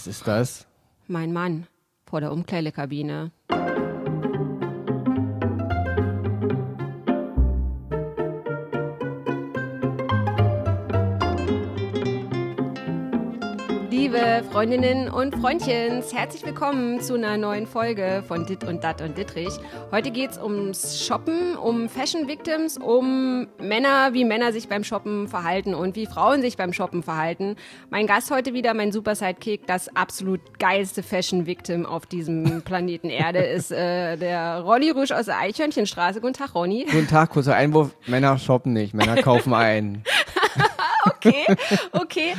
Was ist das? Mein Mann vor der Umkleidekabine. Freundinnen und Freundchens, herzlich willkommen zu einer neuen Folge von Dit und Dat und Dittrich. Heute geht es ums Shoppen, um Fashion Victims, um Männer, wie Männer sich beim Shoppen verhalten und wie Frauen sich beim Shoppen verhalten. Mein Gast heute wieder, mein Super Sidekick, das absolut geilste Fashion Victim auf diesem Planeten Erde ist äh, der Ronny Rüsch aus der Eichhörnchenstraße. Guten Tag, Ronny. Guten Tag, kurzer Einwurf. Männer shoppen nicht, Männer kaufen ein. okay, okay.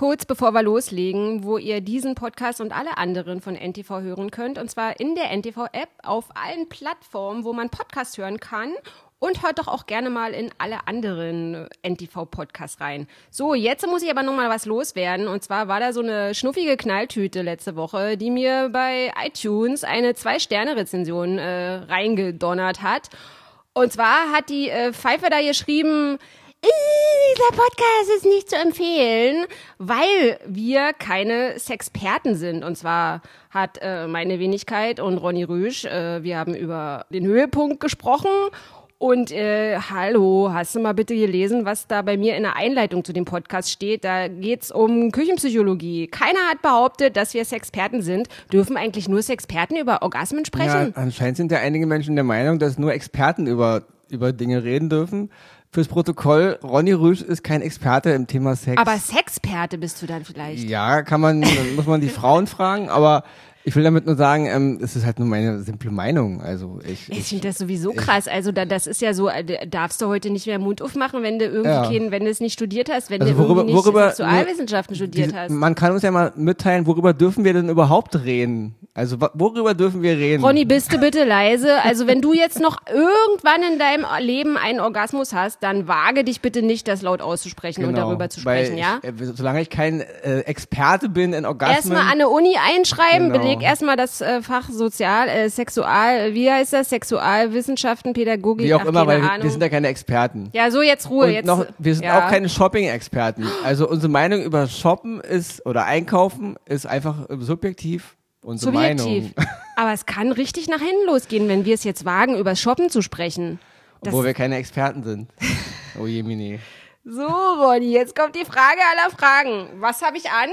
Kurz bevor wir loslegen, wo ihr diesen Podcast und alle anderen von NTV hören könnt, und zwar in der NTV-App auf allen Plattformen, wo man Podcast hören kann. Und hört doch auch gerne mal in alle anderen NTV-Podcasts rein. So, jetzt muss ich aber noch mal was loswerden. Und zwar war da so eine schnuffige Knalltüte letzte Woche, die mir bei iTunes eine Zwei-Sterne-Rezension äh, reingedonnert hat. Und zwar hat die äh, Pfeife da geschrieben, dieser Podcast ist nicht zu empfehlen, weil wir keine Sexperten sind. Und zwar hat äh, meine Wenigkeit und Ronny Rüsch, äh, wir haben über den Höhepunkt gesprochen. Und äh, hallo, hast du mal bitte gelesen, was da bei mir in der Einleitung zu dem Podcast steht? Da geht's um Küchenpsychologie. Keiner hat behauptet, dass wir Sexperten sind. Dürfen eigentlich nur Sexperten über Orgasmen sprechen? Ja, anscheinend sind ja einige Menschen der Meinung, dass nur Experten über, über Dinge reden dürfen. Fürs Protokoll, Ronny Rüsch ist kein Experte im Thema Sex. Aber Sexperte bist du dann vielleicht. Ja, kann man, muss man die Frauen fragen, aber ich will damit nur sagen, ähm, es ist halt nur meine simple Meinung. Also ich, Ich ich, finde das sowieso krass. Also da, das ist ja so, äh, darfst du heute nicht mehr Mund aufmachen, wenn du irgendwie Ja. kein, wenn du es nicht studiert hast, wenn Also du worüber- nicht worüber- Sexualwissenschaften studiert diese- hast. man kann uns ja mal mitteilen, worüber dürfen wir denn überhaupt reden? Also worüber dürfen wir reden? Ronny, bist du bitte leise? Also wenn du jetzt noch irgendwann in deinem Leben einen Orgasmus hast, dann wage dich bitte nicht, das laut auszusprechen und Genau, darüber zu sprechen, ja? Äh, solange ich kein äh, Experte bin in Orgasmen. Erstmal an eine Uni einschreiben, Genau. Beleg erstmal das äh, Fach Sozial, äh, Sexual, wie heißt das? Sexualwissenschaften, Pädagogik, Wie auch ach, immer, weil wir, wir sind ja keine Experten. ja, so jetzt Ruhe. Und jetzt, noch, wir sind ja. auch keine Shopping-Experten. Also unsere Meinung über Shoppen ist oder Einkaufen ist einfach subjektiv. Unsere Subjektiv. Meinung. Aber es kann richtig nach hinten losgehen, wenn wir es jetzt wagen, über Shoppen zu sprechen. Das- Obwohl wir keine Experten sind. Oh je, Mini. So, Ronny, jetzt kommt die Frage aller Fragen. Was habe ich an?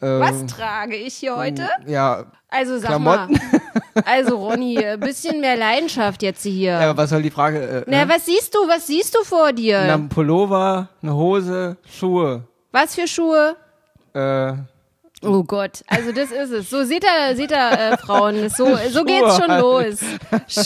Ähm, Was trage ich hier heute? Ja, Also sag Klamotten. mal. Also Ronny, ein bisschen mehr Leidenschaft jetzt hier. ja, was soll die Frage? Äh, Na, äh, was siehst du? Was siehst du vor dir? na, ein Pullover, eine Hose, Schuhe. Was für Schuhe? Äh, Oh Gott, also das ist es. So seht ihr, seht ihr, äh, Frauen, so, so geht's schon halt. los.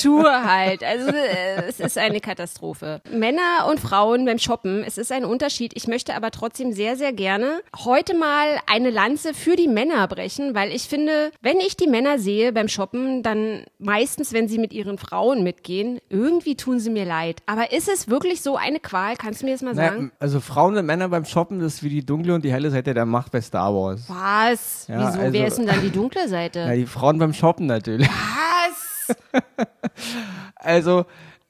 Schuhe halt. Also äh, es ist eine Katastrophe. Männer und Frauen beim Shoppen, es ist ein Unterschied. Ich möchte aber trotzdem sehr, sehr gerne heute mal eine Lanze für die Männer brechen, weil ich finde, wenn ich die Männer sehe beim Shoppen, dann meistens, wenn sie mit ihren Frauen mitgehen, irgendwie tun sie mir leid. Aber ist es wirklich so eine Qual? Kannst du mir das mal sagen? also Frauen und Männer beim Shoppen, das ist wie die dunkle und die helle Seite der Macht bei Star Wars. Was? Ja, Wieso? also- Wer ist denn dann die dunkle Seite? Ja, die Frauen beim Shoppen natürlich. Was? Also,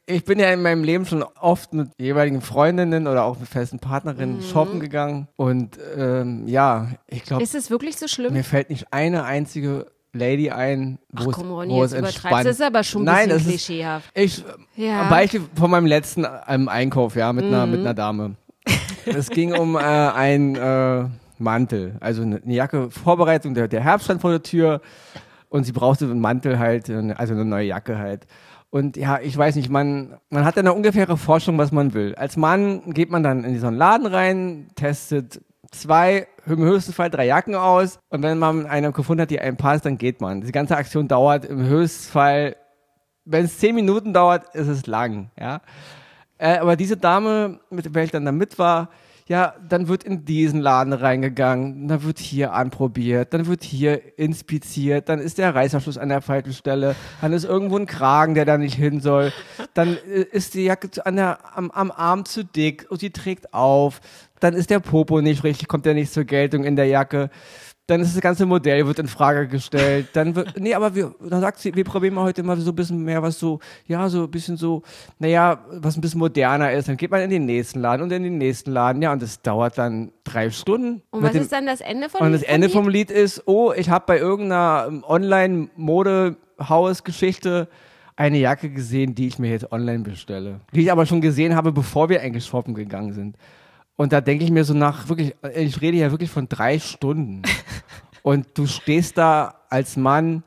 ich bin ja in meinem Leben schon oft mit jeweiligen Freundinnen oder auch mit festen Partnerinnen Mhm. shoppen gegangen. Und ähm, ja, ich glaube, Ist es wirklich so schlimm? mir fällt nicht eine einzige Lady ein, wo Ach es, komm, Ronny, wo es entspannt. Das ist aber schon ein Nein, bisschen das ist, klischeehaft. ich, Ja. Beispiel von meinem letzten ähm, Einkauf, ja, mit, einer, mit Mhm. einer Dame. es ging um äh, ein äh, Mantel, also eine, Jacke, Vorbereitung, der, der Herbst stand vor der Tür und sie brauchte einen Mantel halt, also eine neue Jacke halt. Und ja, ich weiß nicht, man, man hat eine ungefähre Forschung, was man will. Als Mann geht man dann in so einen Laden rein, testet zwei, im höchsten Fall drei Jacken aus und wenn man eine gefunden hat, die einem passt, dann geht man. Die ganze Aktion dauert im Höchstfall, wenn es zehn Minuten dauert, ist es lang, ja. Äh, aber diese Dame, mit der ich dann da mit war, ja, dann wird in diesen Laden reingegangen, dann wird hier anprobiert, dann wird hier inspiziert, dann ist der Reißverschluss an der falschen Stelle, dann ist irgendwo ein Kragen, der da nicht hin soll, dann äh, ist die Jacke an der, am, am Arm zu dick und sie trägt auf. Dann ist der Popo nicht richtig, kommt der nicht zur Geltung in der Jacke dann ist das ganze Modell wird in Frage gestellt. Dann wird, nee, aber wir, dann sagt sie, wir probieren mal heute mal so ein bisschen mehr was so, ja, so ein bisschen so, naja, was ein bisschen moderner ist. Dann geht man in den nächsten Laden und in den nächsten Laden, ja, und das dauert dann drei Stunden. Und was dem, ist dann das Ende vom Lied? Und das Ende vom Lied ist, oh, ich habe bei irgendeiner Online-Mode-Haus-Geschichte eine Jacke gesehen, die ich mir jetzt online bestelle. Die ich aber schon gesehen habe, bevor wir eigentlich shoppen gegangen sind. Und da denke ich mir so nach, wirklich, ich rede ja wirklich von drei Stunden. und du stehst da als Mann,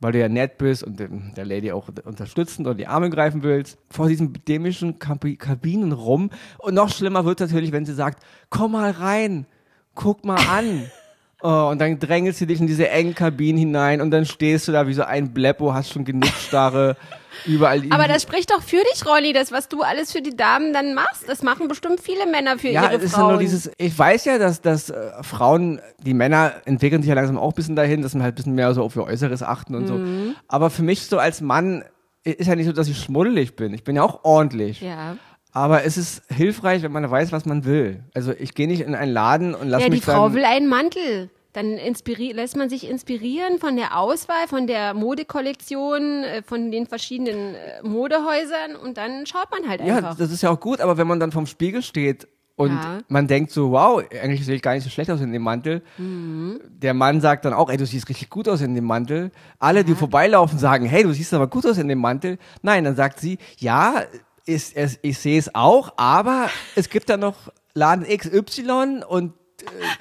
weil du ja nett bist und der Lady auch unterstützend und die Arme greifen willst, vor diesen dämischen Kabinen rum. Und noch schlimmer wird natürlich, wenn sie sagt, komm mal rein, guck mal an. Oh, und dann drängelst du dich in diese engen Kabinen hinein und dann stehst du da wie so ein Bleppo, hast schon Genickstarre. überall. Aber das spricht doch für dich, Ronny, das, was du alles für die Damen dann machst. Das machen bestimmt viele Männer für ja, ihre Frauen. Ja, nur dieses, ich weiß ja, dass, dass äh, Frauen, die Männer entwickeln sich ja langsam auch ein bisschen dahin, dass man halt ein bisschen mehr so auf ihr Äußeres achten und mhm. so. Aber für mich so als Mann ist ja nicht so, dass ich schmuddelig bin. Ich bin ja auch ordentlich. Ja. Aber es ist hilfreich, wenn man weiß, was man will. Also ich gehe nicht in einen Laden und lasse ja, mich Ja, die Frau will einen Mantel dann lässt man sich inspirieren von der Auswahl, von der Modekollektion, äh, von den verschiedenen äh, Modehäusern und dann schaut man halt einfach. Ja, das ist ja auch gut, aber wenn man dann vom Spiegel steht und ja. man denkt so, wow, eigentlich sehe ich gar nicht so schlecht aus in dem Mantel. Mhm. Der Mann sagt dann auch, ey, du siehst richtig gut aus in dem Mantel. Alle, die vorbeilaufen, sagen, hey, du siehst aber gut aus in dem Mantel. Nein, dann sagt sie, ja, ist, ist, ich sehe es auch, aber es gibt da noch Laden XY und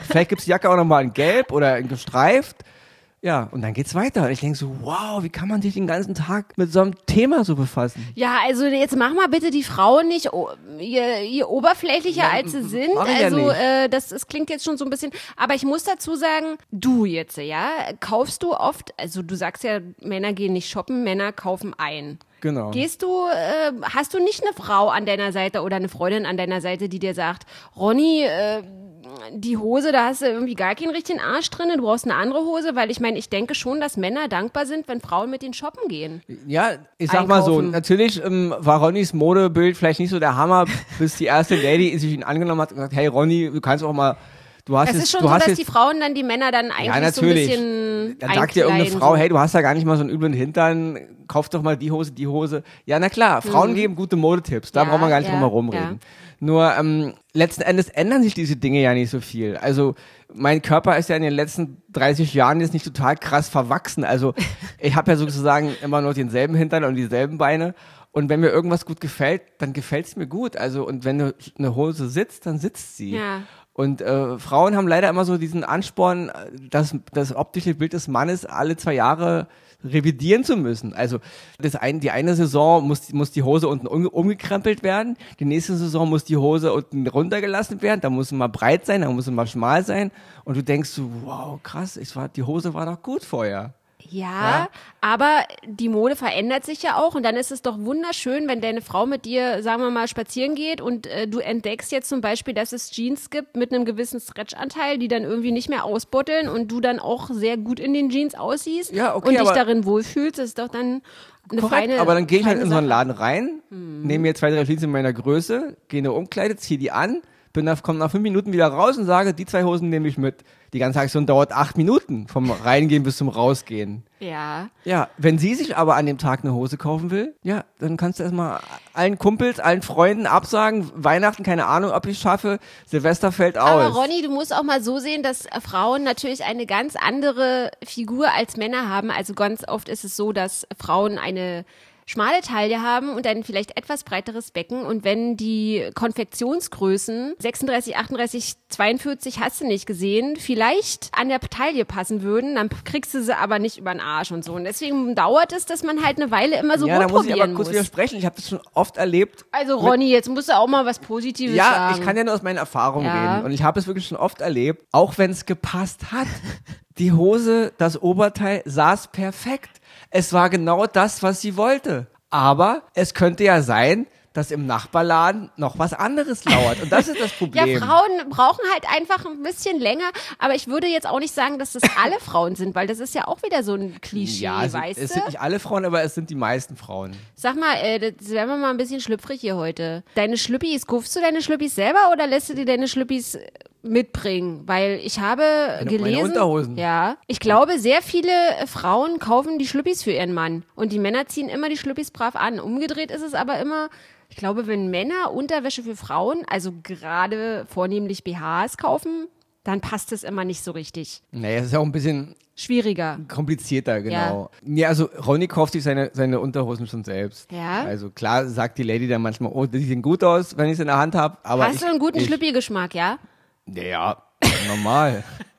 vielleicht gibt es die Jacke auch nochmal in gelb oder in gestreift. Ja, und dann geht's weiter. Und ich denke so, wow, wie kann man sich den ganzen Tag mit so einem Thema so befassen? Ja, also jetzt mach mal bitte die Frauen nicht je, je oberflächlicher ja, als sie sind. Also ja äh, das, das klingt jetzt schon so ein bisschen. Aber ich muss dazu sagen, du jetzt, ja, kaufst du oft, also du sagst ja, Männer gehen nicht shoppen, Männer kaufen ein. Genau. Gehst du, äh, hast du nicht eine Frau an deiner Seite oder eine Freundin an deiner Seite, die dir sagt, Ronny, äh, die Hose, da hast du irgendwie gar keinen richtigen Arsch drin, du brauchst eine andere Hose, weil ich meine, ich denke schon, dass Männer dankbar sind, wenn Frauen mit denen shoppen gehen. Ja, ich sag Einkaufen. mal so, natürlich ähm, war Ronnys Modebild vielleicht nicht so der Hammer, bis die erste Lady sich ihn angenommen hat und gesagt, hey Ronny, du kannst auch mal Du hast es ist jetzt, schon so, dass die Frauen dann die Männer dann eigentlich ja, so ein bisschen Dann sagt dir irgendeine Frau, so. hey, du hast ja gar nicht mal so einen üblen Hintern, kauf doch mal die Hose, die Hose. Ja, na klar, Frauen mhm. geben gute Modetipps, da ja, braucht man gar nicht drum herum reden. Nur ähm, letzten Endes ändern sich diese Dinge ja nicht so viel. Also mein Körper ist ja in den letzten 30 Jahren jetzt nicht total krass verwachsen. Also ich habe ja sozusagen immer noch denselben Hintern und dieselben Beine. Und wenn mir irgendwas gut gefällt, dann gefällt es mir gut. Also und wenn eine Hose sitzt, dann sitzt sie. Ja. Und äh, Frauen haben leider immer so diesen Ansporn, dass das optische Bild des Mannes alle zwei Jahre revidieren zu müssen. Also das ein, die eine Saison muss, muss die Hose unten um, umgekrempelt werden, die nächste Saison muss die Hose unten runtergelassen werden, da muss sie mal breit sein, da muss sie mal schmal sein und du denkst so, wow, krass, ich war, die Hose war doch gut vorher. Ja, ja, aber die Mode verändert sich ja auch und dann ist es doch wunderschön, wenn deine Frau mit dir, sagen wir mal, spazieren geht und äh, du entdeckst jetzt zum Beispiel, dass es Jeans gibt mit einem gewissen Stretchanteil, die dann irgendwie nicht mehr ausbotteln und du dann auch sehr gut in den Jeans aussiehst ja, okay, und dich darin wohlfühlst. Das ist doch dann eine korrekt, feine Aber dann gehe ich halt in so einen Laden rein, hm. nehme mir zwei, drei Jeans in meiner Größe, gehe in eine Umkleide, ziehe die an, bin nach, komme nach fünf Minuten wieder raus und sage, die zwei Hosen nehme ich mit die ganze Aktion dauert acht Minuten vom Reingehen bis zum Rausgehen. Ja. Ja, wenn sie sich aber an dem Tag eine Hose kaufen will, ja, dann kannst du erstmal allen Kumpels, allen Freunden absagen, Weihnachten, keine Ahnung, ob ich schaffe, Silvester fällt aus. Aber Ronny, du musst auch mal so sehen, dass Frauen natürlich eine ganz andere Figur als Männer haben. Also ganz oft ist es so, dass Frauen eine schmale Taille haben und ein vielleicht etwas breiteres Becken. Und wenn die Konfektionsgrößen 36, 38, 42 hast du nicht gesehen, vielleicht an der Taille passen würden, dann kriegst du sie aber nicht über den Arsch und so. Und deswegen dauert es, dass man halt eine Weile immer so ja, da muss ich aber kurz widersprechen. Ich habe das schon oft erlebt. Also Ronny, jetzt musst du auch mal was Positives ja, sagen. Ja, ich kann ja nur aus meinen Erfahrungen ja. reden. Und ich habe es wirklich schon oft erlebt, auch wenn es gepasst hat. Die Hose, das Oberteil saß perfekt. Es war genau das, was sie wollte. Aber es könnte ja sein, dass im Nachbarladen noch was anderes lauert. Und das ist das Problem. Ja, Frauen brauchen halt einfach ein bisschen länger, aber ich würde jetzt auch nicht sagen, dass das alle Frauen sind, weil das ist ja auch wieder so ein Klischee, ja, es, weißt es du? sind nicht alle Frauen, aber es sind die meisten Frauen. Sag mal, äh, das werden wir mal ein bisschen schlüpfrig hier heute. Deine Schlüppis, kaufst du deine Schlüppis selber oder lässt du dir deine Schlüppis äh, mitbringen? Weil ich habe meine gelesen, Unterhosen. ja, ich glaube, sehr viele Frauen kaufen die Schlüppis für ihren Mann und die Männer ziehen immer die Schlüppis brav an. Umgedreht ist es aber immer ich glaube, wenn Männer Unterwäsche für Frauen, also gerade vornehmlich BHs kaufen, dann passt es immer nicht so richtig. Naja, es ist ja auch ein bisschen Schwieriger. komplizierter, genau. Ja, also Ronny kauft sich seine, seine Unterhosen schon selbst. Ja? Also klar sagt die Lady dann manchmal, oh, die sehen gut aus, wenn ich sie in der Hand habe. Hast ich, du einen guten Schlüppi-Geschmack, ja? Ja, normal.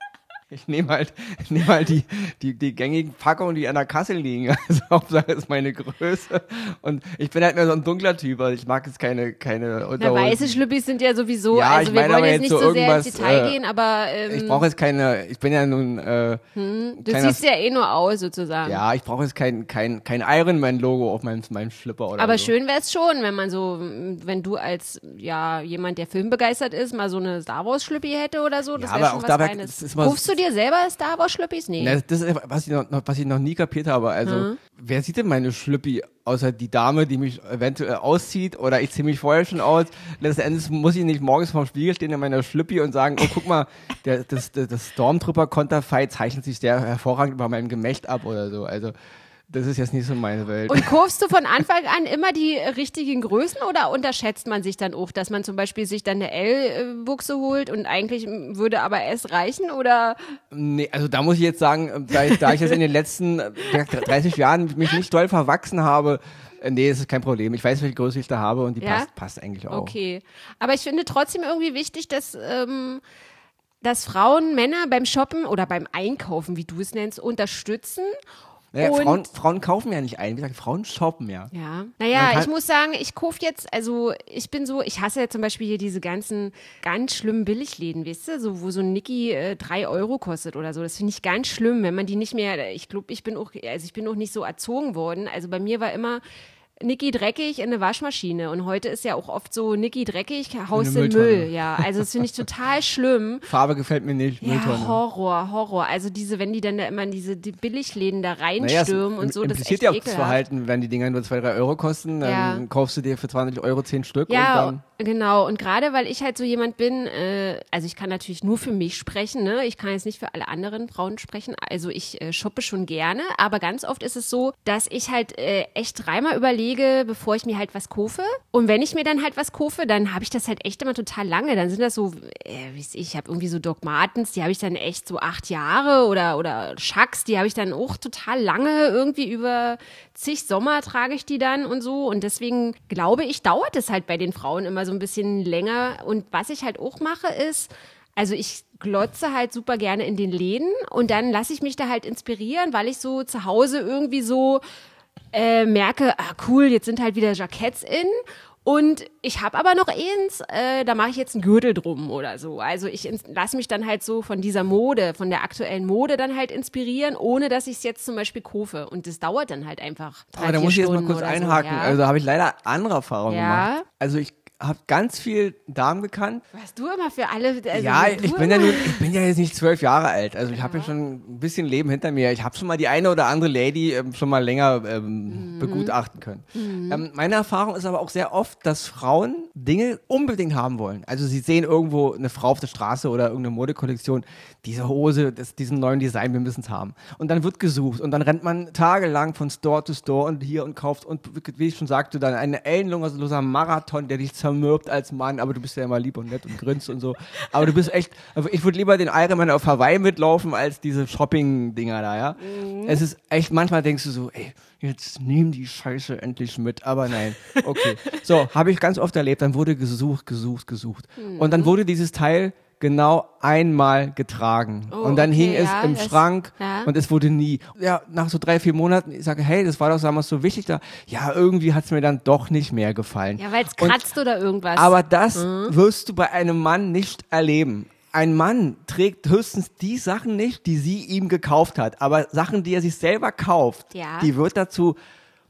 Ich nehme halt, ich nehme halt die, die, die gängigen Packungen, die an der Kasse liegen. Also Hauptsache ist meine Größe. Und ich bin halt mehr so ein dunkler Typ. Also ich mag jetzt keine, keine Na, weiße Schlüppis sind ja sowieso, Ja, also ich wir meine wollen jetzt nicht so so sehr ins Detail äh, gehen, aber ähm, ich brauche jetzt keine, ich bin ja nun, äh, du kleiner- siehst ja eh nur aus sozusagen. ja, ich brauche jetzt kein, kein, kein Ironman-Logo auf meinem, meinem Schlipper oder Aber so. schön wäre es schon, wenn man so, wenn du als ja jemand, der filmbegeistert ist, mal so eine Star Wars Schlüppi hätte oder so. Das Ja, wäre aber schon auch was dabei- Rufst du dir selber Star Wars Schlüppis? Nee. Na, das ist was ich noch, was ich noch nie kapiert habe. Also, Mhm. wer sieht denn meine Schlüppi, außer die Dame, die mich eventuell auszieht oder ich ziehe mich vorher schon aus. Letzten Endes muss ich nicht morgens vorm Spiegel stehen in meiner Schlüppi und sagen, oh, guck mal, der, das, das, das Stormtrooper-Konterfei zeichnet sich sehr hervorragend über meinem Gemächt ab oder so. Also, das ist jetzt nicht so meine Welt. Und kaufst du von Anfang an immer die richtigen Größen oder unterschätzt man sich dann auch, dass man zum Beispiel sich dann eine L-Buchse holt und eigentlich würde aber S reichen oder Nee, also da muss ich jetzt sagen, da ich, da ich jetzt in den letzten äh, 30 Jahren mich nicht doll verwachsen habe, äh, nee, das ist kein Problem. Ich weiß, welche Größe ich da habe und die Ja? passt, passt eigentlich auch. Okay. Aber ich finde trotzdem irgendwie wichtig, dass, ähm, dass Frauen Männer beim Shoppen oder beim Einkaufen, wie du es nennst, unterstützen. Naja, Frauen, Frauen kaufen ja nicht ein. Wie gesagt, Frauen shoppen ja. Ja. Naja, ich muss sagen, ich kaufe jetzt, also ich bin so, ich hasse ja zum Beispiel hier diese ganzen ganz schlimmen Billigläden, weißt du, so, wo so ein Niki äh, drei Euro kostet oder so. Das finde ich ganz schlimm, wenn man die nicht mehr, ich glaube, ich bin auch, also ich bin auch nicht so erzogen worden. Also bei mir war immer Niki dreckig in eine Waschmaschine und heute ist ja auch oft so Niki dreckig, haust eine Müll. Ja, also das finde ich total schlimm. Farbe gefällt mir nicht. Ja, Mülltonne. Horror, Horror. Also diese, wenn die dann da immer in diese die Billigläden da Naja, reinstürmen und so, das ist echt ja auch das. Verhalten, wenn die Dinger nur 2, 3 Euro kosten, dann Ja. kaufst du dir für 20 Euro 10 Stück Ja, und dann. genau. Und gerade weil ich halt so jemand bin, äh, also ich kann natürlich nur für mich sprechen, ne? Ich kann jetzt nicht für alle anderen Frauen sprechen. Also ich äh, shoppe schon gerne, aber ganz oft ist es so, dass ich halt äh, echt dreimal überlege, bevor ich mir halt was kaufe. Und wenn ich mir dann halt was kaufe, dann habe ich das halt echt immer total lange. Dann sind das so, äh, ich, habe irgendwie so Doc Martens, die habe ich dann echt so acht Jahre oder oder Schacks, die habe ich dann auch total lange irgendwie über zig Sommer trage ich die dann und so. Und deswegen glaube ich, dauert es halt bei den Frauen immer so ein bisschen länger. Und was ich halt auch mache, ist, also ich glotze halt super gerne in den Läden und dann lasse ich mich da halt inspirieren, weil ich so zu Hause irgendwie so äh, merke, ah cool, jetzt sind halt wieder Jacketts in. Und ich habe aber noch eins, äh, da mache ich jetzt einen Gürtel drum oder so. Also ich lasse mich dann halt so von dieser Mode, von der aktuellen Mode dann halt inspirieren, ohne dass ich es jetzt zum Beispiel kaufe. Und das dauert dann halt einfach. Drei, Aber da muss ich jetzt mal Stunden kurz einhaken. So, ja. Also da habe ich leider andere Erfahrungen Ja. gemacht. Also ich habe ganz viel Damen gekannt. Was du immer für alle. Also ja, ich bin ja nun, ich bin ja jetzt nicht zwölf Jahre alt. Also ich habe ja schon ein bisschen Leben hinter mir. Ich habe schon mal die eine oder andere Lady ähm, schon mal länger ähm, begutachten können. Ähm, meine Erfahrung ist aber auch sehr oft, dass Frauen Dinge unbedingt haben wollen. Also sie sehen irgendwo eine Frau auf der Straße oder irgendeine Modekollektion, diese Hose, das, diesen neuen Design, wir müssen es haben. Und dann wird gesucht und dann rennt man tagelang von Store zu Store und hier und kauft und wie ich schon sagte, dann einen ellenloser Marathon, der dich zermürbt als Mann, aber du bist ja immer lieb und nett und grinst und so. Aber du bist echt, also ich würde lieber den Ironman auf Hawaii mitlaufen als diese Shopping-Dinger da, ja. Es ist echt, manchmal denkst du so, ey, jetzt nimm die Scheiße endlich mit, aber nein, okay. So, habe ich ganz oft erlebt, dann wurde gesucht, gesucht, gesucht. Und dann wurde dieses Teil genau einmal getragen. Oh, und dann okay, hing es ja, im das- Schrank ja. und es wurde nie. Ja, nach so drei, vier Monaten, ich sage, hey, das war doch damals so wichtig da. Ja, irgendwie hat es mir dann doch nicht mehr gefallen. Ja, weil es Und- kratzt oder irgendwas. aber das wirst du bei einem Mann nicht erleben. Ein Mann trägt höchstens die Sachen nicht, die sie ihm gekauft hat. Aber Sachen, die er sich selber kauft, Ja. die wird dazu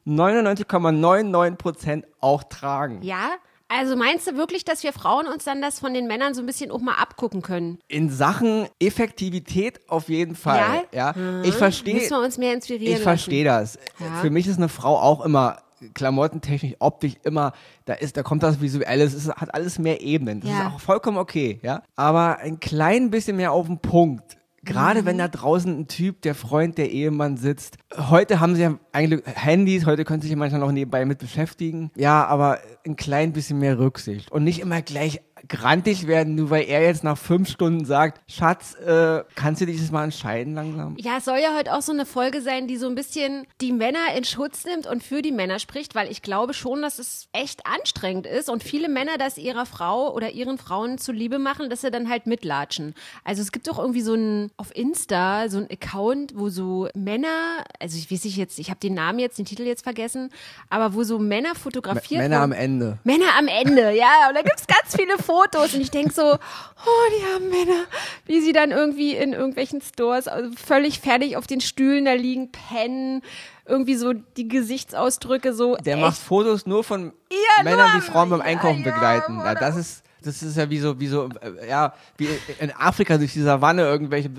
99,99 Prozent auch tragen. Ja? Also meinst du wirklich, dass wir Frauen uns dann das von den Männern so ein bisschen auch mal abgucken können? In Sachen Effektivität auf jeden Fall. Ja, Ja? ich verstehe. Müssen wir uns mehr inspirieren Ich verstehe das. Ja. Für mich ist eine Frau auch immer klamottentechnisch, optisch immer, da ist, da kommt das Visuelle, es ist, hat alles mehr Ebenen. Das Ja. ist auch vollkommen okay, ja. Aber ein klein bisschen mehr auf den Punkt. Gerade wenn da draußen ein Typ, der Freund, der Ehemann sitzt. Heute haben sie ja eigentlich Handys, heute können sie sich ja manchmal noch nebenbei mit beschäftigen. Ja, aber ein klein bisschen mehr Rücksicht. Und nicht immer gleich grantig werden, nur weil er jetzt nach fünf Stunden sagt, Schatz, äh, kannst du dich das mal entscheiden langsam? Ja, es soll ja heute auch so eine Folge sein, die so ein bisschen die Männer in Schutz nimmt und für die Männer spricht, weil ich glaube schon, dass es echt anstrengend ist und viele Männer das ihrer Frau oder ihren Frauen zuliebe machen, dass sie dann halt mitlatschen. Also es gibt doch irgendwie so ein auf Insta so ein Account, wo so Männer, also ich weiß nicht jetzt, ich habe den Namen jetzt, den Titel jetzt vergessen, aber wo so Männer fotografiert Männer am wurden. Ende. Männer am Ende, ja. Und da gibt's ganz viele Fotos. Und ich denk so, oh, die haben Männer. Wie sie dann irgendwie in irgendwelchen Stores also völlig fertig auf den Stühlen da liegen, pennen. Irgendwie so die Gesichtsausdrücke so. Der echt. macht Fotos nur von Ja, Männern, nur- die Frauen beim Einkaufen ja, begleiten. Ja, das ist, das ist ja wie so, wie so, äh, ja, wie in Afrika durch die Savanne irgendwelche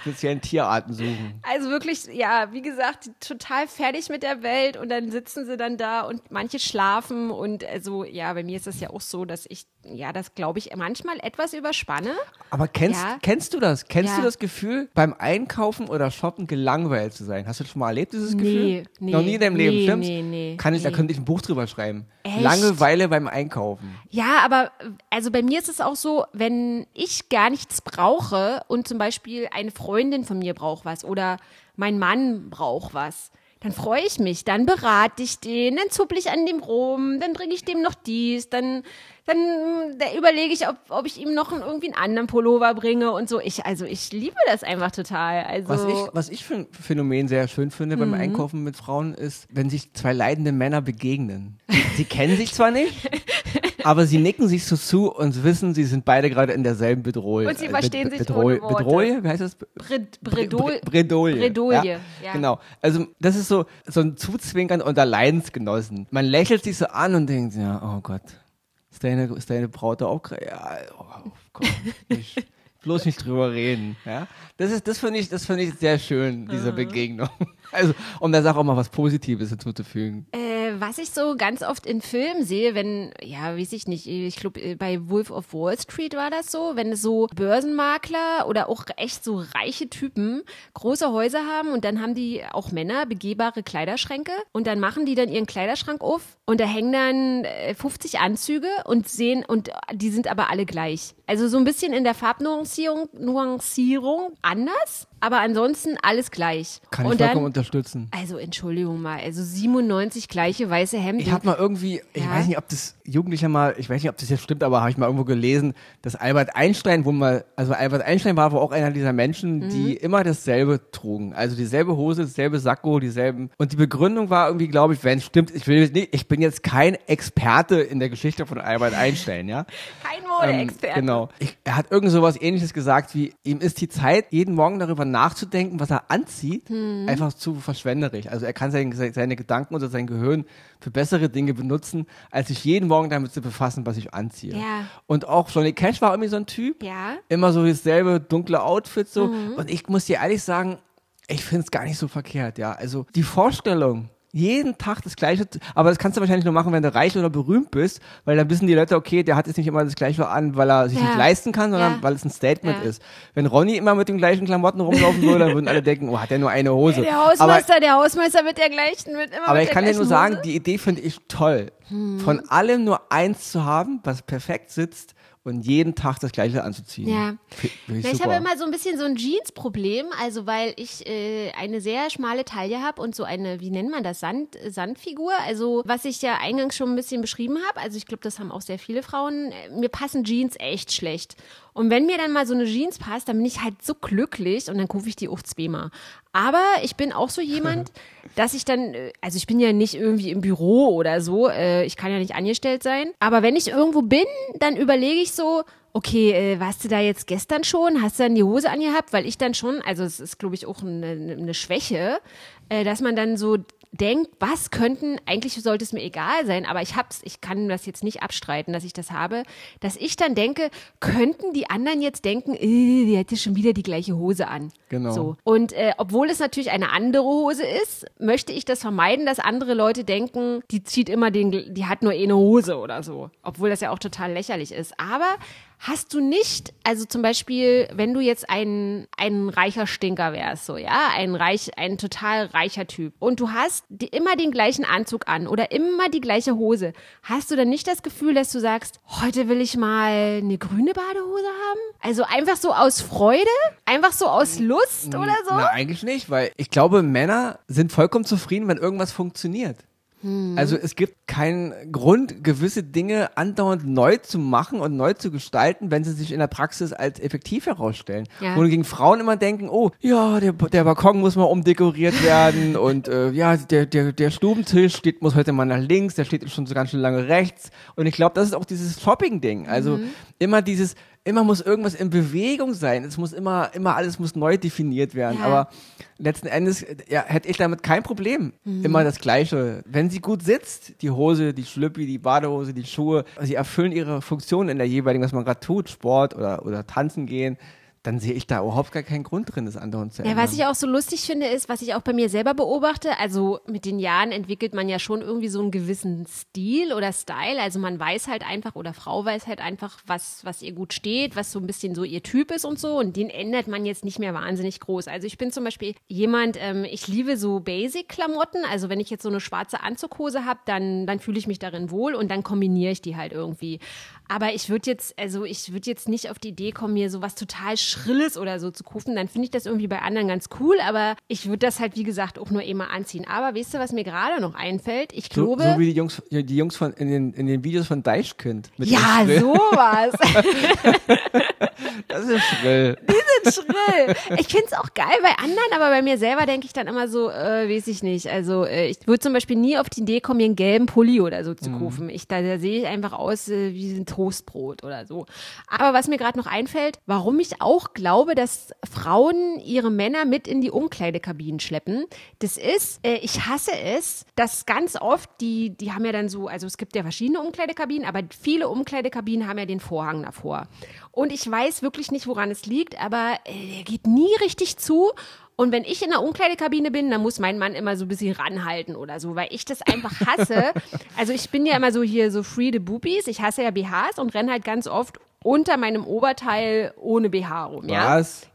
speziellen Tierarten suchen. Also wirklich, ja, wie gesagt, total fertig mit der Welt und dann sitzen sie dann da und manche schlafen und also, ja, bei mir ist das ja auch so, dass ich, ja, das glaube ich manchmal etwas überspanne. Aber kennst, Ja. kennst du das? Kennst Ja. du das Gefühl, beim Einkaufen oder Shoppen gelangweilt zu sein? Hast du das schon mal erlebt, dieses Nee, Gefühl? nee, Noch nie in deinem Leben, nee, stimmt's? nee, nee, Kann ich, da könnte ich ein Buch drüber schreiben. Echt? Langeweile beim Einkaufen. Ja, aber also bei mir ist es auch so, wenn ich gar nichts brauche und zum Beispiel eine Freundin von mir braucht was oder mein Mann braucht was, dann freue ich mich, dann berate ich den, dann zupple ich an dem rum, dann bringe ich dem noch dies, dann, dann da überlege ich, ob, ob ich ihm noch einen, irgendwie einen anderen Pullover bringe und so. Ich, also ich liebe das einfach total. Also Was ich, was ich für ein Phänomen sehr schön finde beim Mhm. Einkaufen mit Frauen ist, wenn sich zwei leidende Männer begegnen. Sie kennen sich zwar nicht, aber sie nicken sich so zu und wissen, sie sind beide gerade in derselben Bedrohung. Und sie verstehen sich Bedrohung. Bedrohung? Wie heißt das? Bredouille. Bredouille, ja. Genau. Also das ist so, so ein Zuzwinkern unter Leidensgenossen. Man lächelt sich so an und denkt, ja, oh Gott, ist deine, ist deine Braut da auch gerade? Ja, oh, komm, nicht, bloß nicht drüber reden. Ja? Das, ist, das finde ich, das finde ich sehr schön, diese Begegnung. Also, um der Sache auch mal was Positives hinzuzufügen. Äh, was ich so ganz oft in Filmen sehe, wenn, ja, weiß ich nicht, ich glaube, bei Wolf of Wall Street war das so, wenn so Börsenmakler oder auch echt so reiche Typen große Häuser haben und dann haben die auch Männer begehbare Kleiderschränke und dann machen die dann ihren Kleiderschrank auf und da hängen dann äh, 50 Anzüge und sehen, und die sind aber alle gleich. Also so ein bisschen in der Farbnuancierung Nuancierung anders, aber ansonsten alles gleich. Kann ich und vollkommen dann, unterstützen. also Entschuldigung mal, also 97 gleiche weiße Hemden. Ich habe mal irgendwie, ich Ja. weiß nicht, ob das Jugendlicher mal, ich weiß nicht, ob das jetzt stimmt, aber habe ich mal irgendwo gelesen, dass Albert Einstein, wo mal, also Albert Einstein war wohl auch einer dieser Menschen, die Mhm. immer dasselbe trugen. Also dieselbe Hose, dasselbe Sakko, dieselben. Und die Begründung war irgendwie, glaube ich, wenn es stimmt, ich will nicht, ich bin jetzt kein Experte in der Geschichte von Albert Einstein, ja. Kein Ähm, Modeexperte. genau. Ich, er hat irgend sowas ähnliches gesagt wie, ihm ist die Zeit, jeden Morgen darüber nachzudenken, was er anzieht, Hm. einfach zu verschwenderisch. Also er kann sein, seine Gedanken oder sein Gehirn für bessere Dinge benutzen, als sich jeden Morgen damit zu befassen, was ich anziehe. Ja. Und auch Johnny Cash war irgendwie so ein Typ. Ja. Immer so dasselbe dunkle Outfit so. Mhm. Und ich muss dir ehrlich sagen, ich finde es gar nicht so verkehrt, ja. Also die Vorstellung, jeden Tag das Gleiche, aber das kannst du wahrscheinlich nur machen, wenn du reich oder berühmt bist, weil dann wissen die Leute, okay, der hat jetzt nicht immer das Gleiche an, weil er sich Ja. nicht leisten kann, sondern Ja. weil es ein Statement Ja. ist. Wenn Ronny immer mit den gleichen Klamotten rumlaufen würde, dann würden alle denken, oh, hat der nur eine Hose. Der aber, Hausmeister, der Hausmeister mit der gleichen, mit immer aber mit ich kann dir nur sagen, Hose. die Idee finde ich toll. Hm. Von allem nur eins zu haben, was perfekt sitzt und jeden Tag das Gleiche anzuziehen. Ja. Ich Na, ich habe immer so ein bisschen so ein Jeans-Problem, also weil ich äh, eine sehr schmale Taille habe und so eine, wie nennt man das, Sand, Sandfigur. Also was ich ja eingangs schon ein bisschen beschrieben habe, also ich glaube, das haben auch sehr viele Frauen, äh, mir passen Jeans echt schlecht. Und wenn mir dann mal so eine Jeans passt, dann bin ich halt so glücklich und dann kaufe ich die auch zweimal. Aber ich bin auch so jemand, dass ich dann, äh, also ich bin ja nicht irgendwie im Büro oder so, äh, ich kann ja nicht angestellt sein. Aber wenn ich irgendwo bin, dann überlege ich so, okay, äh, warst du da jetzt gestern schon? Hast du dann die Hose angehabt? Weil ich dann schon, also es ist, glaube ich, auch eine, eine Schwäche, äh, dass man dann so denke, was könnten, eigentlich sollte es mir egal sein, aber ich hab's, ich kann das jetzt nicht abstreiten, dass ich das habe, dass ich dann denke, könnten die anderen jetzt denken, äh, die hätte schon wieder die gleiche Hose an. Genau. So. Und äh, obwohl es natürlich eine andere Hose ist, möchte ich das vermeiden, dass andere Leute denken, die zieht immer den, die hat nur eine Hose oder so. Obwohl das ja auch total lächerlich ist. Aber Hast du nicht, also zum Beispiel, wenn du jetzt ein, ein reicher Stinker wärst, so, ja, ein reich, ein total reicher Typ und du hast die, immer den gleichen Anzug an oder immer die gleiche Hose, hast du dann nicht das Gefühl, dass du sagst, heute will ich mal eine grüne Badehose haben? Also einfach so aus Freude? Einfach so aus Lust oder so? Na, eigentlich nicht, weil ich glaube, Männer sind vollkommen zufrieden, wenn irgendwas funktioniert. Also es gibt keinen Grund, gewisse Dinge andauernd neu zu machen und neu zu gestalten, wenn sie sich in der Praxis als effektiv herausstellen. Ja. Wo gegen Frauen immer denken, oh, ja, der, der Balkon muss mal umdekoriert werden und äh, ja, der, der, der Stubentisch steht, muss heute mal nach links, der steht schon so ganz schön lange rechts. Und ich glaube, das ist auch dieses Shopping-Ding. Also immer dieses, immer muss irgendwas in Bewegung sein. Es muss immer, immer alles muss neu definiert werden. Ja. Aber letzten Endes ja, hätte ich damit kein Problem. Mhm. Immer das Gleiche. Wenn sie gut sitzt, die Hose, die Schlüppi, die Badehose, die Schuhe, sie erfüllen ihre Funktion in der jeweiligen, was man gerade tut, Sport oder, oder tanzen gehen, dann sehe ich da überhaupt gar keinen Grund drin, das andauernd zu Ja, ändern. was ich auch so lustig finde, ist, was ich auch bei mir selber beobachte, also mit den Jahren entwickelt man ja schon irgendwie so einen gewissen Stil oder Style. Also man weiß halt einfach oder Frau weiß halt einfach, was, was ihr gut steht, was so ein bisschen so ihr Typ ist und so. Und den ändert man jetzt nicht mehr wahnsinnig groß. Also ich bin zum Beispiel jemand, ähm, ich liebe so Basic-Klamotten. Also wenn ich jetzt so eine schwarze Anzughose habe, dann, dann fühle ich mich darin wohl und dann kombiniere ich die halt irgendwie. Aber ich würde jetzt, also ich würde jetzt nicht auf die Idee kommen, mir sowas total Schrilles oder so zu kaufen. Dann finde ich das irgendwie bei anderen ganz cool, aber ich würde das halt, wie gesagt, auch nur immer anziehen. Aber weißt du, was mir gerade noch einfällt? Ich so, glaube. so wie die Jungs, die Jungs von, in, den, in den Videos von Deichkind. ja, sowas. Das ist schrill. sind schrill. Ich finde es auch geil bei anderen, aber bei mir selber denke ich dann immer so, äh, weiß ich nicht. Also äh, ich würde zum Beispiel nie auf die Idee kommen, mir einen gelben Pulli oder so Mhm. zu kaufen. Ich, da, da sehe ich einfach aus äh, wie ein Toastbrot oder so. Aber was mir gerade noch einfällt, warum ich auch glaube, dass Frauen ihre Männer mit in die Umkleidekabinen schleppen, das ist, äh, ich hasse es, dass ganz oft die, die haben ja dann so, also es gibt ja verschiedene Umkleidekabinen, aber viele Umkleidekabinen haben ja den Vorhang davor. Und ich weiß wirklich nicht, woran es liegt, aber äh, der geht nie richtig zu. Und wenn ich in der Umkleidekabine bin, dann muss mein Mann immer so ein bisschen ranhalten oder so, weil ich das einfach hasse. Also ich bin ja immer so hier so free the boobies. Ich hasse ja BHs und renne halt ganz oft unter meinem Oberteil ohne BH rum, ja? Was?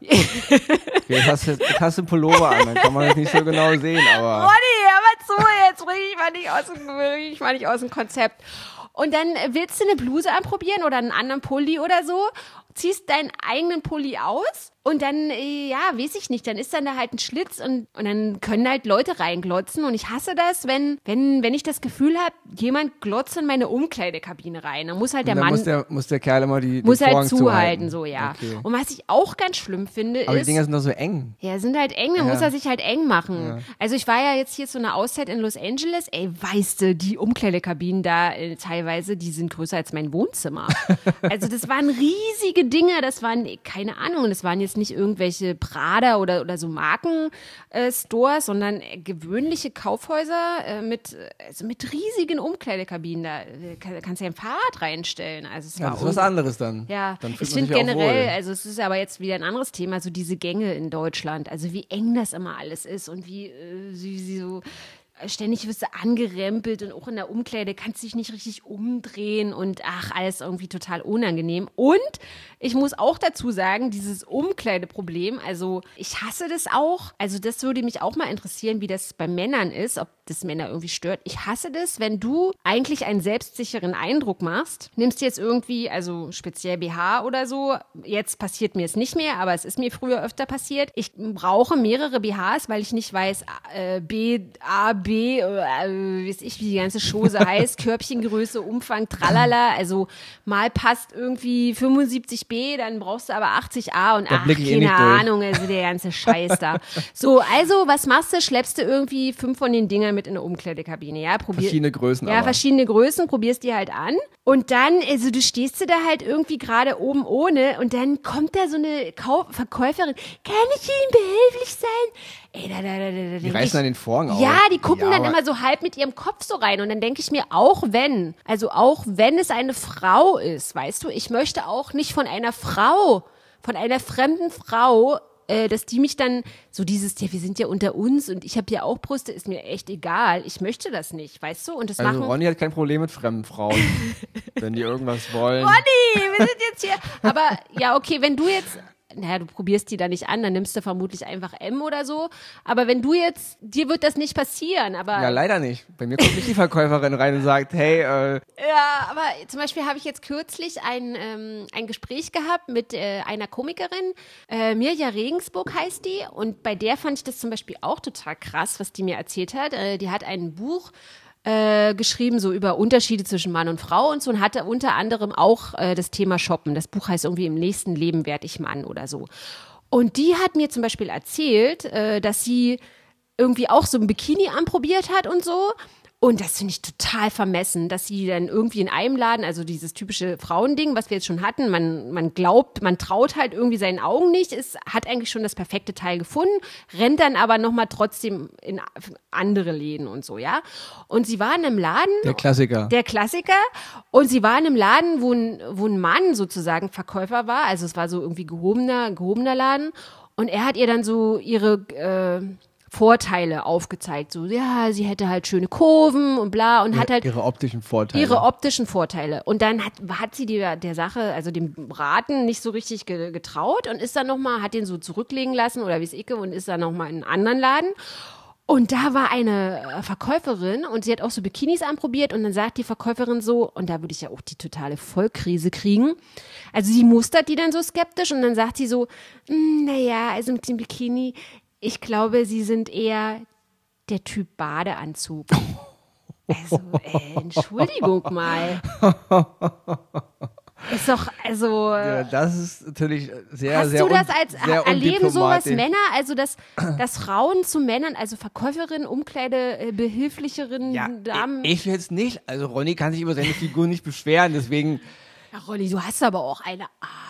Okay, hast du jetzt hast du einen Pullover an, dann kann man das nicht so genau sehen, aber. Ronny, aber zu, jetzt bring ich mal nicht aus dem, ich mal nicht aus dem Konzept. Und dann äh, willst du eine Bluse anprobieren oder einen anderen Pulli oder so, ziehst deinen eigenen Pulli aus und dann, äh, ja, weiß ich nicht, dann ist dann da halt ein Schlitz und, und dann können halt Leute reinglotzen und ich hasse das, wenn, wenn, wenn ich das Gefühl habe, jemand glotzt in meine Umkleidekabine rein. Dann muss halt der Mann muss der, muss der Kerl immer die, muss halt Vorhang zuhalten, so, ja. Okay. Und was ich auch ganz schlimm finde, Aber die ist. Dinger sind doch so eng. Ja, sind halt eng, dann Ja. muss er sich halt eng machen. Also ich war ja jetzt hier zu einer Auszeit in Los Angeles. Ey, weißt du, die Umkleidekabinen da äh, teilweise, die sind größer als mein Wohnzimmer. also das waren riesige Dinge, das waren, keine Ahnung, das waren jetzt nicht irgendwelche Prada oder, oder so Markenstores, sondern äh, gewöhnliche Kaufhäuser äh, mit, also mit riesigen Umkleidekabinen. Da äh, kann, kannst du ja ein Fahrrad reinstellen. Also es Ja, das ist was anderes dann. ja, dann ich finde generell, also es ist aber jetzt wieder ein anderes Thema, so diese Gänge in Deutschland, also wie eng das immer alles ist und wie äh, sie, so ständig wirst du angerempelt und auch in der Umkleide kannst du dich nicht richtig umdrehen und ach, alles irgendwie total unangenehm. Und ich muss auch dazu sagen, dieses Umkleideproblem, also ich hasse das auch. Also das würde mich auch mal interessieren, wie das bei Männern ist, ob das Männer irgendwie stört. Ich hasse das, wenn du eigentlich einen selbstsicheren Eindruck machst, nimmst jetzt irgendwie, also speziell BH oder so, jetzt passiert mir es nicht mehr, aber es ist mir früher öfter passiert. Ich brauche mehrere BHs, weil ich nicht weiß, äh, B, A, B, äh, weiß ich, wie die ganze Chose heißt, Körbchengröße, Umfang, tralala. Also mal passt irgendwie 75B, dann brauchst du aber 80A und Da ach, eh keine durch. Ahnung, also der ganze Scheiß da. So, also was machst du? Schleppst du irgendwie fünf von den Dingern mit in eine Umkleidekabine, ja? Probier Verschiedene Größen ja, aber. verschiedene Größen, probierst die halt an. Und dann, also du stehst du da halt irgendwie gerade oben ohne und dann kommt da so eine Kau Verkäuferin. Kann ich Ihnen behilflich sein? Ey, da, da, da, da, Die reißen dann den Vorhang auf. Ja, die gucken Ja, dann immer so halb mit ihrem Kopf so rein. Und dann denke ich mir, auch wenn, also auch wenn es eine Frau ist, weißt du, ich möchte auch nicht von einer Frau, von einer fremden Frau, äh, dass die mich dann so dieses, ja, wir sind ja unter uns und ich habe ja auch Brüste, ist mir echt egal. Ich möchte das nicht, weißt du? Und das Also machen. Ronny hat kein Problem mit fremden Frauen, wenn die irgendwas wollen. Ronny, wir sind jetzt hier. Aber ja, okay, wenn du jetzt, naja, du probierst die da nicht an, dann nimmst du vermutlich einfach M oder so. Aber wenn du jetzt, dir wird das nicht passieren. Aber Ja, leider nicht. Bei mir kommt nicht die Verkäuferin rein und sagt, hey, äh, Ja, aber zum Beispiel habe ich jetzt kürzlich ein, ähm, ein Gespräch gehabt mit äh, einer Komikerin, äh, Mirja Regensburg heißt die, und bei der fand ich das zum Beispiel auch total krass, was die mir erzählt hat. Äh, die hat ein Buch äh, geschrieben, so über Unterschiede zwischen Mann und Frau und so, und hatte unter anderem auch äh, das Thema Shoppen. Das Buch heißt irgendwie Im nächsten Leben werd ich Mann oder so. Und die hat mir zum Beispiel erzählt, äh, dass sie irgendwie auch so ein Bikini anprobiert hat und so. Und das finde ich total vermessen, dass sie dann irgendwie in einem Laden, also dieses typische Frauending, was wir jetzt schon hatten, man, man glaubt, man traut halt irgendwie seinen Augen nicht, es hat eigentlich schon das perfekte Teil gefunden, rennt dann aber nochmal trotzdem in andere Läden und so, ja. Und sie war in einem Laden, der Klassiker. der Klassiker. Und sie war in einem Laden, wo ein, wo ein Mann sozusagen Verkäufer war. Also es war so irgendwie gehobener, gehobener Laden. Und er hat ihr dann so ihre äh, Vorteile aufgezeigt. So, ja, sie hätte halt schöne Kurven und bla und hat halt ihre optischen Vorteile. ihre optischen Vorteile. Und dann hat, hat sie der, der Sache, also dem Raten, nicht so richtig ge, getraut und ist dann nochmal, hat den so zurücklegen lassen oder wie es icke und ist dann nochmal in einen anderen Laden. Und da war eine äh, Verkäuferin und sie hat auch so Bikinis anprobiert und dann sagt die Verkäuferin so, und da würde ich ja auch die totale Vollkrise kriegen. Also sie mustert die dann so skeptisch und dann sagt sie so, "Mm, naja, also mit dem Bikini, ich glaube, sie sind eher der Typ Badeanzug. Also, äh, Entschuldigung mal. Ist doch, also. Ja, das ist natürlich sehr, Hast sehr du das als sehr erleben sowas. Männer, also dass, dass Frauen zu Männern, also Verkäuferinnen, Umkleide, äh, Behilflicherinnen, Ja, Damen. ich jetzt nicht. Also Ronny kann sich über seine Figur nicht beschweren, deswegen Ja, Rolli, du hast aber auch eine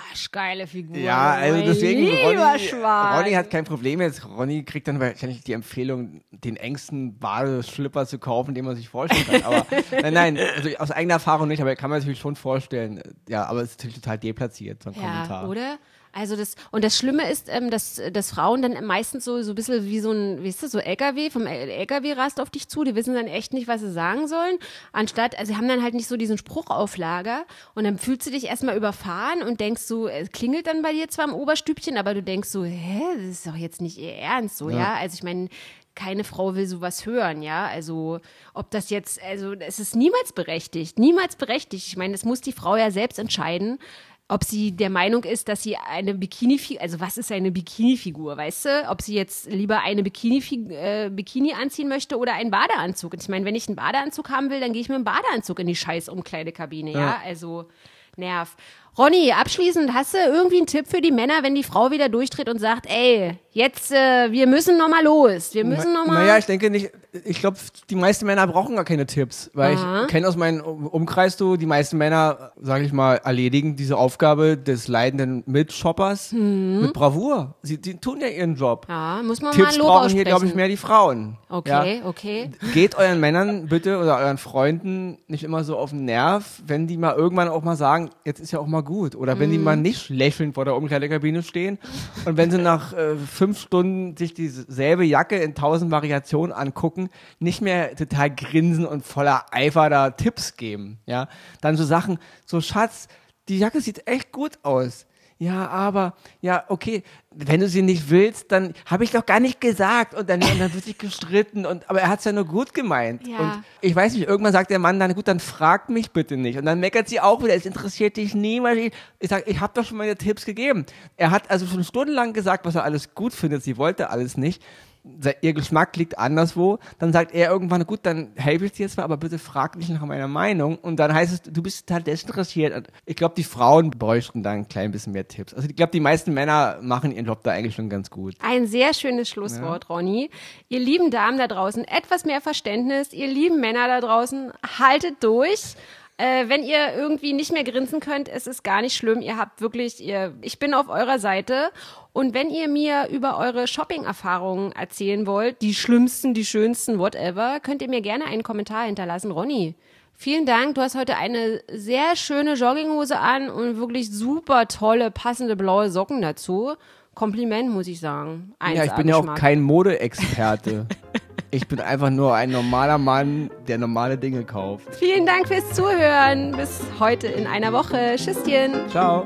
arschgeile Figur. Ja, also deswegen, lieber Ronny. Ronny hat kein Problem jetzt. Ronny kriegt dann wahrscheinlich die Empfehlung, den engsten Badeschlipper zu kaufen, den man sich vorstellen kann. Aber nein, nein, also aus eigener Erfahrung nicht, aber kann man natürlich schon vorstellen. Ja, aber es ist natürlich total deplatziert, so ein Ja, Kommentar. oder? Also das, und das Schlimme ist, ähm, dass, dass Frauen dann meistens so, so ein bisschen wie so ein, weißt du, so LKW, vom LKW rast auf dich zu, die wissen dann echt nicht, was sie sagen sollen. Anstatt, also sie haben dann halt nicht so diesen Spruch auf Lager und dann fühlst du dich erstmal überfahren und denkst so, es klingelt dann bei dir zwar im Oberstübchen, aber du denkst so, hä, das ist doch jetzt nicht ihr Ernst, so, ja? Also ich meine, keine Frau will sowas hören, ja. Also ob das jetzt, also es ist niemals berechtigt, niemals berechtigt. Ich meine, das muss die Frau ja selbst entscheiden, ob sie der Meinung ist, dass sie eine Bikini, also was ist eine Bikini-Figur, weißt du? Ob sie jetzt lieber eine Bikini, äh, Bikini anziehen möchte oder einen Badeanzug. Und ich meine, wenn ich einen Badeanzug haben will, dann gehe ich mit einem Badeanzug in die scheiß Umkleidekabine, ja. Ja. Also nerv. Ronny, abschließend, hast du irgendwie einen Tipp für die Männer, wenn die Frau wieder durchdreht und sagt, ey, jetzt, äh, wir müssen noch mal los, wir müssen noch mal. Naja, ich denke nicht, ich glaube, die meisten Männer brauchen gar keine Tipps, weil Aha. ich kenne aus meinem Um- Umkreis so, die meisten Männer, sage ich mal, erledigen diese Aufgabe des leidenden Mitshoppers mit Bravour. Sie die tun ja ihren Job. Mhm. ja, muss man mal Tipps ein Lob brauchen aussprechen. hier, glaube ich, mehr die Frauen. Okay, Ja? okay. Geht euren Männern bitte oder euren Freunden nicht immer so auf den Nerv, wenn die mal irgendwann auch mal sagen, jetzt ist ja auch mal gut. Oder wenn die Mhm. mal nicht lächelnd vor der Umkleidekabine stehen und wenn sie nach äh, fünf Stunden sich dieselbe Jacke in tausend Variationen angucken, nicht mehr total grinsen und voller Eifer da Tipps geben. Ja, dann so Sachen, so Schatz, die Jacke sieht echt gut aus. Ja, aber, ja, okay, wenn du sie nicht willst, dann habe ich doch gar nicht gesagt und dann, und dann wird sich gestritten und, aber er hat es ja nur gut gemeint. Ja. Und ich weiß nicht, irgendwann sagt der Mann dann, gut, dann frag mich bitte nicht. Und dann meckert sie auch wieder, es interessiert dich niemals. Ich sage, ich habe doch schon meine Tipps gegeben. Er hat also schon stundenlang gesagt, was er alles gut findet. Sie wollte alles nicht. Ihr Geschmack liegt anderswo. Dann sagt er irgendwann, gut, dann helfe ich dir jetzt mal, aber bitte frag mich nach meiner Meinung. Und dann heißt es, du bist total desinteressiert. Und ich glaube, die Frauen bräuchten da ein klein bisschen mehr Tipps. Also ich glaube, die meisten Männer machen ihren Job da eigentlich schon ganz gut. Ein sehr schönes Schlusswort, Ronny. Ihr lieben Damen da draußen, etwas mehr Verständnis. Ihr lieben Männer da draußen, haltet durch. Äh, wenn ihr irgendwie nicht mehr grinsen könnt, es ist gar nicht schlimm. Ihr habt wirklich, ihr, ich bin auf eurer Seite. Und wenn ihr mir über eure Shopping-Erfahrungen erzählen wollt, die schlimmsten, die schönsten, whatever, könnt ihr mir gerne einen Kommentar hinterlassen. Ronny, vielen Dank. Du hast heute eine sehr schöne Jogginghose an und wirklich super tolle, passende blaue Socken dazu. Kompliment, muss ich sagen. Ja, ich bin ja auch kein Modeexperte. ich bin einfach nur ein normaler Mann, der normale Dinge kauft. Vielen Dank fürs Zuhören. Bis heute in einer Woche. Tschüsschen. Ciao.